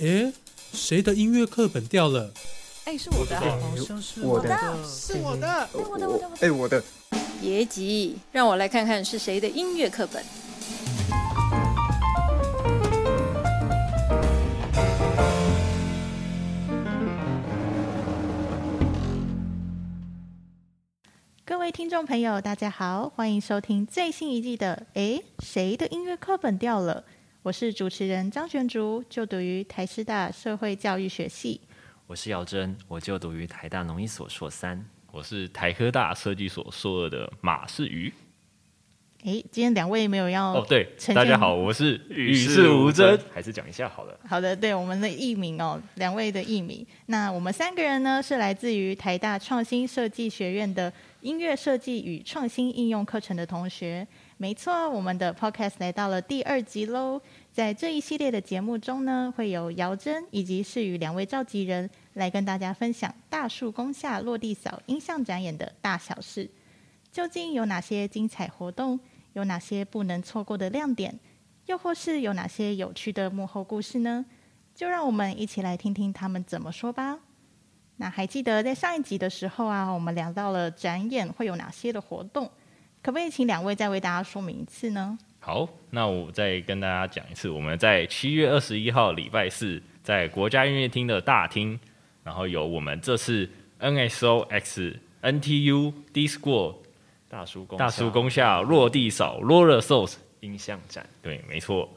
诶，谁的音乐课本掉了？哎，是我的，好像是我的，是我的，哎，我的，我的，哎，我的。别急，让我来看看是谁的音乐课本。各位听众朋友，大家好，欢迎收听最新一季的《诶，谁的音乐课本掉了》。我是主持人张玄竹，就读于台师大社会教育学系。我是姚真，我就读于台大农艺所硕三。我是台科大设计所硕二的马世瑜。哎，今天两位没有要哦，对，大家好，我是与世无争，还是讲一下好了。好的，对我们的艺名哦，两位的艺名。那我们三个人呢，是来自于台大创新设计学院的音乐设计与创新应用课程的同学。没错，我们的 podcast 来到了第二集喽。在这一系列的节目中呢，会有姚真以及世宇两位召集人来跟大家分享大树宫下落地扫音像展演的大小事。究竟有哪些精彩活动？有哪些不能错过的亮点？又或是有哪些有趣的幕后故事呢？就让我们一起来听听他们怎么说吧。那还记得在上一集的时候啊，我们聊到了展演会有哪些的活动？可不可以请两位再为大家说明一次呢？好，那我再跟大家讲一次，我们在七月二十一号礼拜四，在国家音乐厅的大厅，然后有我们这次 NSO X NTU D School 大叔公大叔公下落地扫 Roller Source 音像展，对，没错。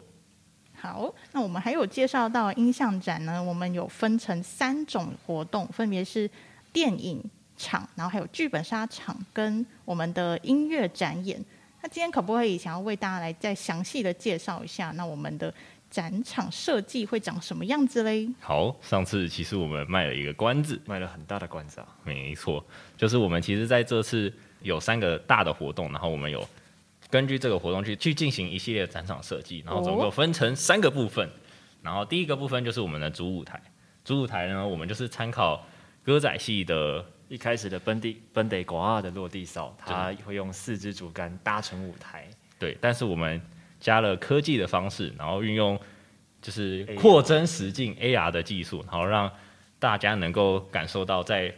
好，那我们还有介绍到音像展呢，我们有分成三种活动，分别是电影。场，然后还有剧本杀场跟我们的音乐展演。那今天可不可以想要为大家来再详细的介绍一下，那我们的展场设计会长什么样子嘞？好，上次其实我们卖了一个关子，卖了很大的关子啊。没错，就是我们其实在这次有三个大的活动，然后我们有根据这个活动去去进行一系列展场设计，然后总共分成三个部分。然后第一个部分就是我们的主舞台，主舞台呢，我们就是参考歌仔戏的。一开始的本地本地广二的落地扫，它会用四支竹竿搭成舞台。对，但是我们加了科技的方式，然后运用就是扩增实境 AR 的技术，然后让大家能够感受到在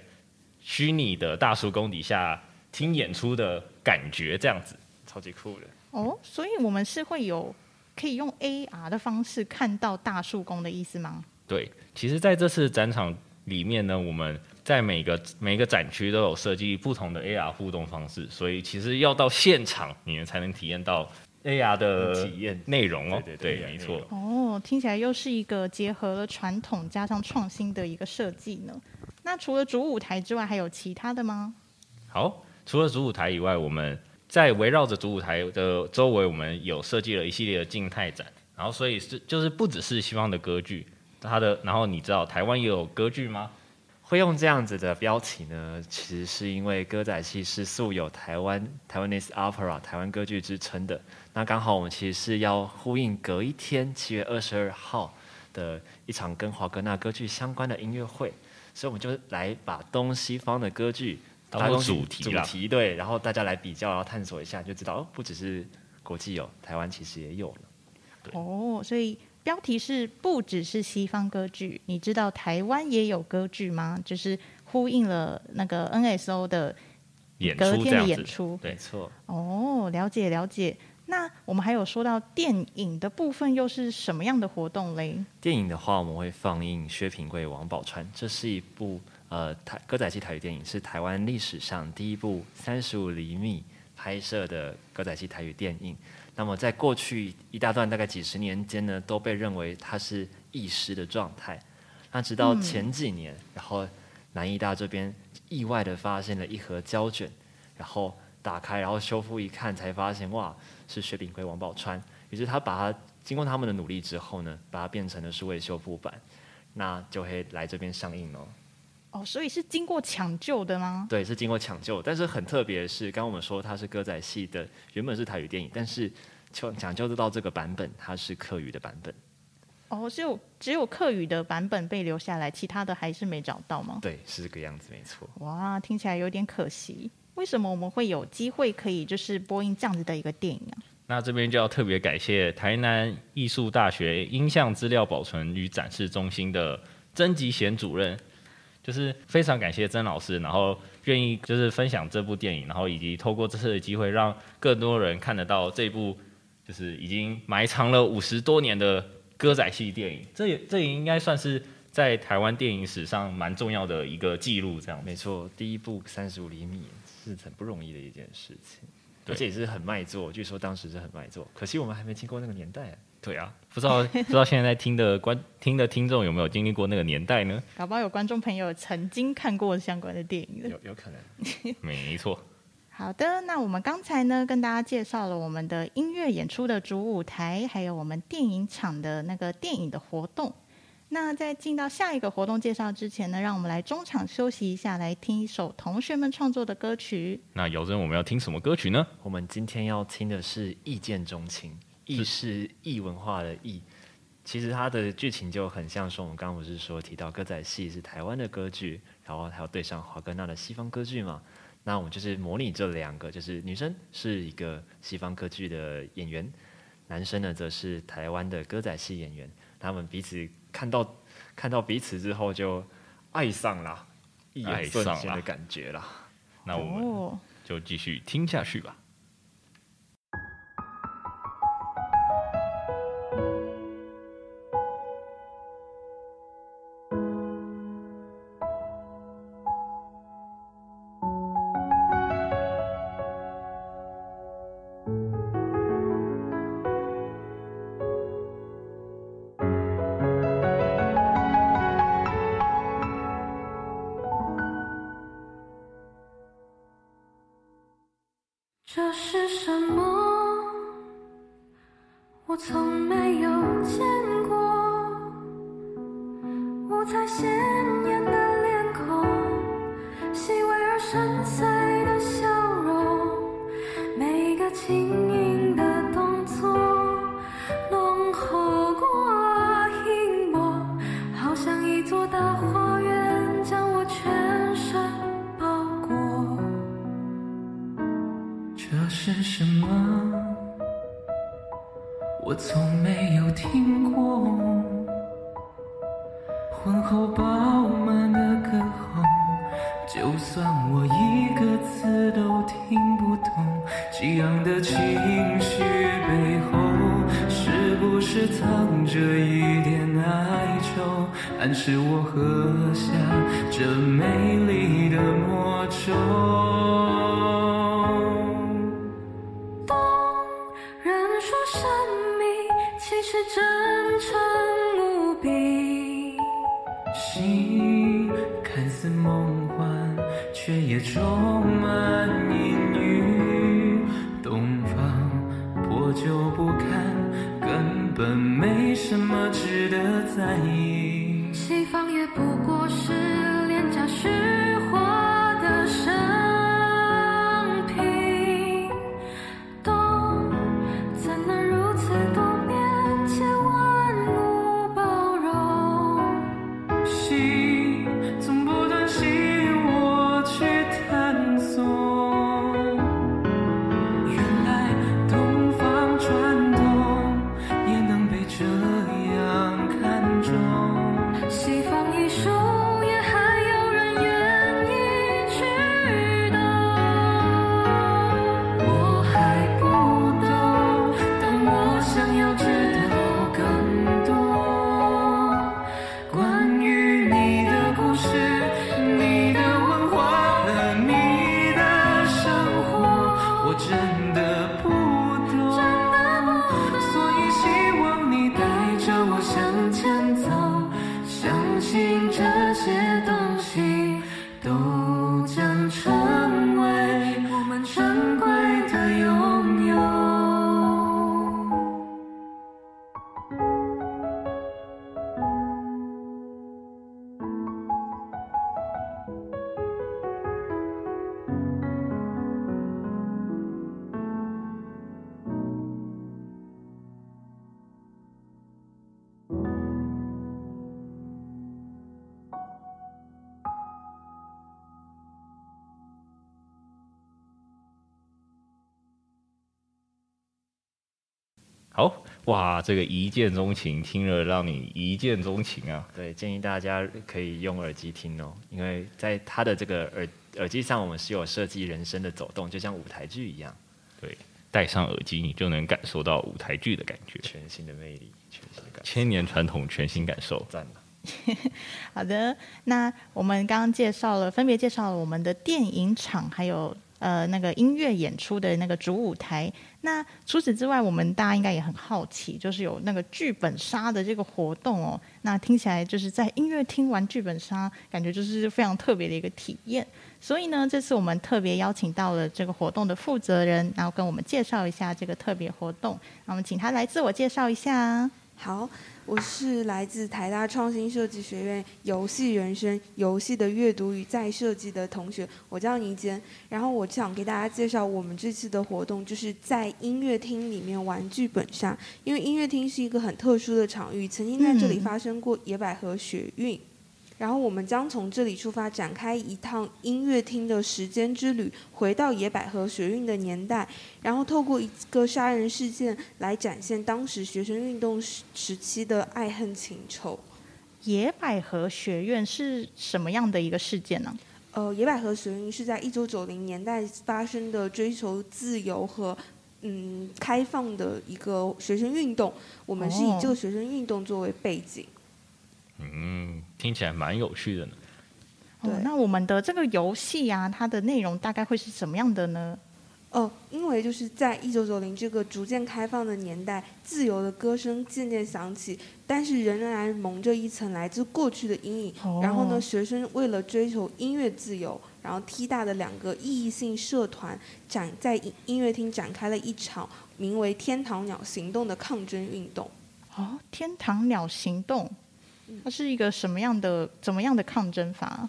虚拟的大叔宫底下听演出的感觉，这样子超级酷的。哦，所以我们是会有可以用 AR 的方式看到大树宫的意思吗？对，其实在这次展场里面呢，我们。在每个每个展区都有设计不同的 AR 互动方式，所以其实要到现场你们才能体验到 AR 的体验内容哦。对对对，没错。哦，听起来又是一个结合了传统加上创新的一个设计呢。那除了主舞台之外，还有其他的吗？好，除了主舞台以外，我们在围绕着主舞台的周围，我们有设计了一系列的静态展。然后，所以是就是不只是西方的歌剧，它的然后你知道台湾也有歌剧吗？会用这样子的标题呢，其实是因为歌仔戏是素有台湾台湾 Nese Opera 台湾歌剧之称的。那刚好我们其实是要呼应隔一天七月二十二号的一场跟华格纳歌剧相关的音乐会，所以我们就来把东西方的歌剧当做主题主题对，然后大家来比较，然后探索一下，就知道哦，不只是国际有，台湾其实也有了。哦，所以。标题是不只是西方歌剧，你知道台湾也有歌剧吗？就是呼应了那个 NSO 的隔天的演出，没错。哦，了解了解。那我们还有说到电影的部分，又是什么样的活动嘞？电影的话，我们会放映薛平贵、王宝钏，这是一部呃台歌仔戏台语电影，是台湾历史上第一部三十五厘米拍摄的歌仔戏台语电影。那么，在过去一大段大概几十年间呢，都被认为它是遗失的状态。那直到前几年，然后南医大这边意外的发现了一盒胶卷，然后打开，然后修复一看，才发现哇，是薛炳奎、王宝钏。于是他把它经过他们的努力之后呢，把它变成了数位修复版，那就会来这边上映哦。哦，所以是经过抢救的吗？对，是经过抢救。但是很特别的是，刚刚我们说它是歌仔戏的，原本是台语电影，但是抢抢救得到这个版本，它是客语的版本。哦，只有只有客语的版本被留下来，其他的还是没找到吗？对，是这个样子，没错。哇，听起来有点可惜。为什么我们会有机会可以就是播映这样子的一个电影啊？那这边就要特别感谢台南艺术大学音像资料保存与展示中心的曾吉贤主任，就是非常感谢曾老师，然后愿意就是分享这部电影，然后以及透过这次的机会，让更多人看得到这部就是已经埋藏了五十多年的歌仔戏电影。这也这也应该算是在台湾电影史上蛮重要的一个记录，这样没错，第一部三十五厘米是很不容易的一件事情，而且也是很卖座。据说当时是很卖座，可惜我们还没经过那个年代、啊。对啊，不知道 不知道现在在听的观听的听众有没有经历过那个年代呢？搞不好有观众朋友曾经看过相关的电影的。有有可能。没错，好的，那我们刚才呢跟大家介绍了我们的音乐演出的主舞台，还有我们电影场的那个电影的活动。那在进到下一个活动介绍之前呢，让我们来中场休息一下，来听一首同学们创作的歌曲。那姚真我们要听什么歌曲呢？我们今天要听的是《一见钟情》，异是异文化的异。其实它的剧情就很像说，我们刚刚不是说提到歌仔戏是台湾的歌剧，然后还有对上华格纳的西方歌剧嘛？那我们就是模拟这两个，就是女生是一个西方歌剧的演员，男生呢则是台湾的歌仔戏演员。他们彼此看到看到彼此之后就爱上了，一眼瞬爱上了间的感觉了。那我们哦，就继续听下去吧。这是什么？我从没有见过。五彩鲜艳的脸孔，细微而深邃什么？我从没有听过。婚后饱满的歌喉，就算我一个字都听不懂。激昂的情绪背后，是不是藏着一点哀愁，暗示我喝下这美丽的魔咒？真诚无比。心看似梦幻，却也充满阴郁。东方破旧不堪，根本没什么值得在意。切都好哇，这个一见钟情，听了让你一见钟情啊！对，建议大家可以用耳机听哦，因为在它的这个耳耳机上，我们是有设计人声的走动，就像舞台剧一样，对，戴上耳机你就能感受到舞台剧的感觉，全新的魅力，全新的感受，千年传统，全新感受。赞了。好的，那我们刚刚介绍了，分别介绍了我们的电影厂，还有呃那个音乐演出的那个主舞台。那除此之外，我们大家应该也很好奇，就是有那个剧本杀的这个活动哦。那听起来就是在音乐厅玩剧本杀，感觉就是非常特别的一个体验。所以呢，这次我们特别邀请到了这个活动的负责人，然后跟我们介绍一下这个特别活动。那我们请他来自我介绍一下。好，我是来自台大创新设计学院游戏人生游戏的阅读与再设计的同学，我叫倪坚。然后我想给大家介绍我们这次的活动，就是在音乐厅里面玩剧本杀。因为音乐厅是一个很特殊的场域，曾经在这里嗯发生过野百合学运。然后我们将从这里出发，展开一趟音乐厅的时间之旅，回到野百合学运的年代，然后透过一个杀人事件来展现当时学生运动时时期的爱恨情仇。野百合学院是什么样的一个事件呢？呃，野百合学运是在一九九零年代发生的追求自由和嗯开放的一个学生运动，我们是以哦这个学生运动作为背景。嗯，听起来蛮有趣的呢。哦对，那我们的这个游戏啊，它的内容大概会是什么样的呢？哦，因为就是在一九九零这个逐渐开放的年代，自由的歌声渐渐响起，但是仍然蒙着一层来自过去的阴影。哦然后呢，学生为了追求音乐自由，然后 T 大的两个意义性社团展在音音乐厅展开了一场名为“天堂鸟行动”的抗争运动。哦，天堂鸟行动，它是一个什么样的、怎么样的抗争法？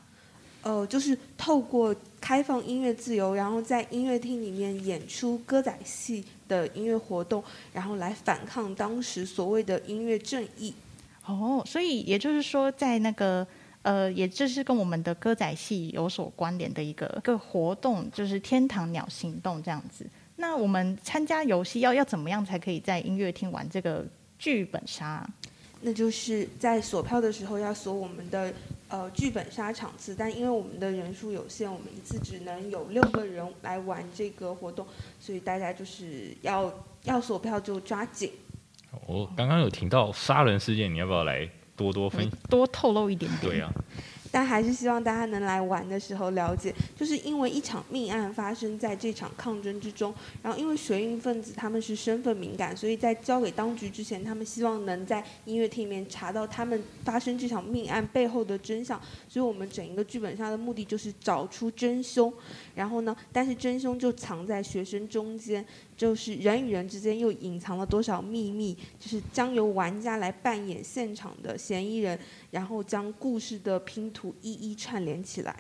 呃，就是透过开放音乐自由，然后在音乐厅里面演出歌仔戏的音乐活动，然后来反抗当时所谓的音乐正义。哦，所以也就是说，在那个呃，也就是跟我们的歌仔戏有所关联的一个一个活动，就是天堂鸟行动这样子。那我们参加游戏要要怎么样才可以在音乐厅玩这个剧本杀？那就是在锁票的时候要锁我们的呃剧本杀场次，但因为我们的人数有限，我们一次只能有六个人来玩这个活动，所以大家就是要要锁票就抓紧。我刚刚有听到杀人事件，你要不要来多多分？多透露一点点。对啊，但还是希望大家能来玩的时候了解，就是因为一场命案发生在这场抗争之中，然后因为学运分子他们是身份敏感，所以在交给当局之前，他们希望能在音乐厅里面查到他们发生这场命案背后的真相，所以我们整一个剧本杀的目的就是找出真凶，然后呢，但是真凶就藏在学生中间，就是人与人之间又隐藏了多少秘密，就是将由玩家来扮演现场的嫌疑人，然后将故事的拼图一一串联起来。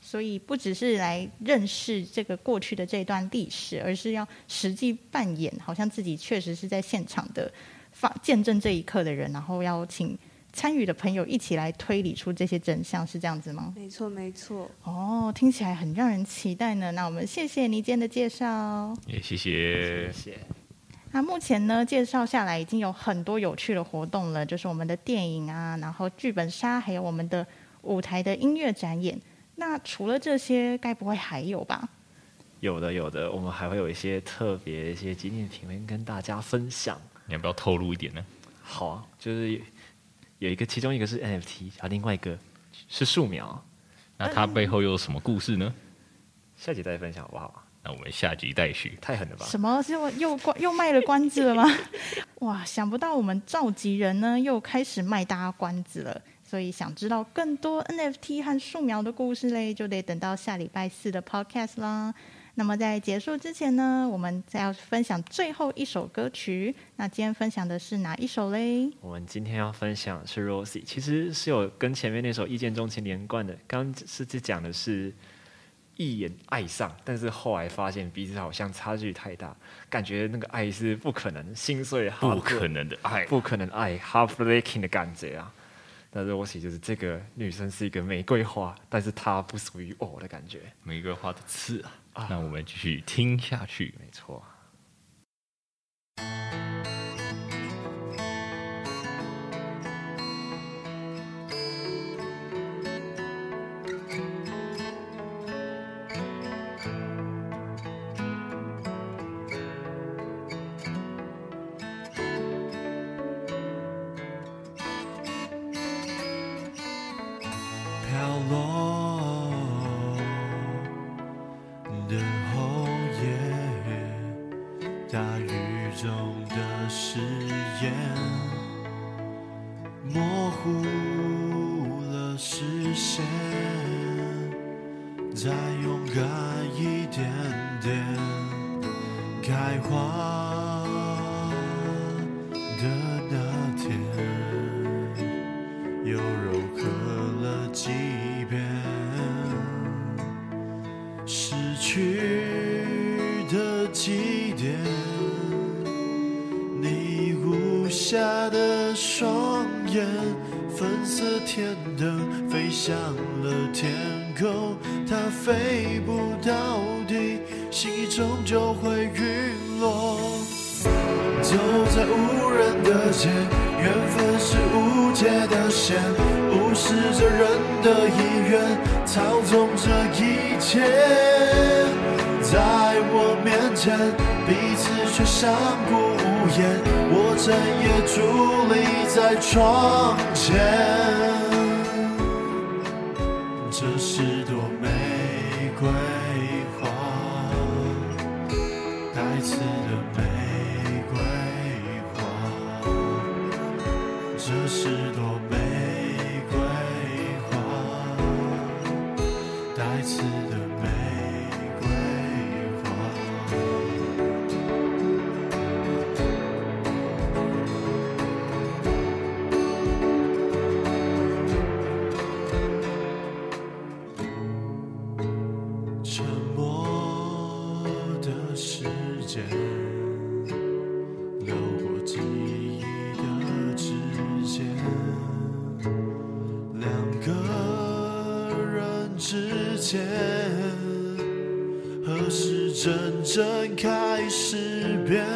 所以不只是来认识这个过去的这段历史，而是要实际扮演，好像自己确实是在现场的发见证这一刻的人，然后要请参与的朋友一起来推理出这些真相，是这样子吗？没错，没错。哦，听起来很让人期待呢。那我们谢谢倪坚的介绍。也谢谢。谢谢。那目前呢，介绍下来已经有很多有趣的活动了，就是我们的电影啊，然后剧本杀，还有我们的舞台的音乐展演。那除了这些，该不会还有吧？有的有的，我们还会有一些特别一些纪念品会跟大家分享。你要不要透露一点呢？好啊，就是有一个，其中一个是 NFT，啊，另外一个是素描。那它背后又有什么故事呢？下集再分享好不好？那我们下集待续。太狠了吧！什么？是又又关又卖了关子了吗？哇，想不到我们召集人呢又开始卖大家关子了。所以想知道更多 NFT 和素描的故事嘞，就得等到下礼拜四的 Podcast 啦。那么在结束之前呢，我们再要分享最后一首歌曲。那今天分享的是哪一首嘞？我们今天要分享的是 Rosie，其实是有跟前面那首《一见钟情》连贯的。刚刚是在讲的是一眼爱上，但是后来发现彼此好像差距太大，感觉那个爱是不可能，心碎不可能的爱，不可能爱，heartbreaking 的感觉啊。但是 Rosie 就是这个女生是一个玫瑰花，但是她不属于我的感觉。玫瑰花的刺啊！啊那我们继续听下去。没错。模糊了视线，再勇敢一点点，开花向了天空，它飞不到底，心意终究会陨落。走在无人的街，缘分是无解的线，无视着人的意愿，操纵这一切。在我面前，彼此却相顾无言，我整夜伫立在窗前。这是多真正开始变？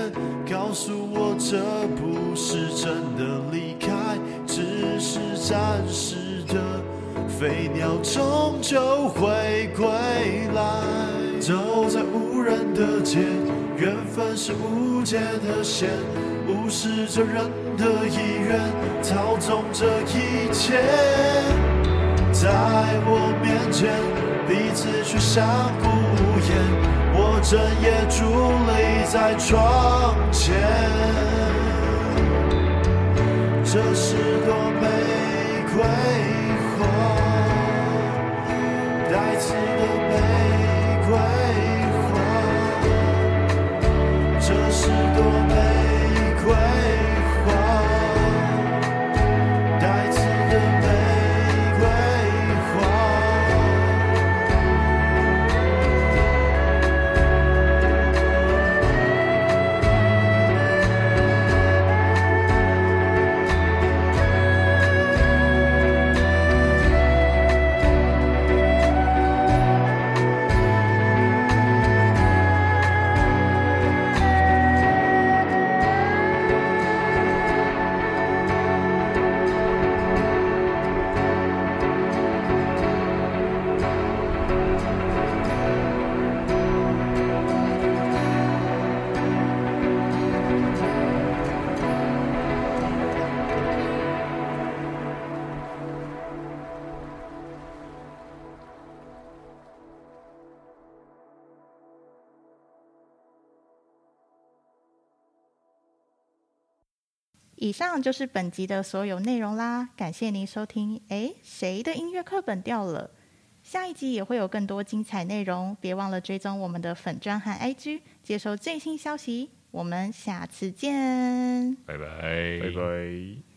告诉我，这不是真的离开，只是暂时的。飞鸟终究会归来。走在无人的街，缘分是无解的线，无视着人的意愿，操纵这一切。在我面前，彼此却相顾无言。我整夜伫立在窗前，这是朵玫瑰花，以上就是本集的所有内容啦，感谢您收听。诶，谁的音乐课本掉了？下一集也会有更多精彩内容，别忘了追踪我们的粉砖和 IG，接收最新消息。我们下次见。拜拜，拜拜。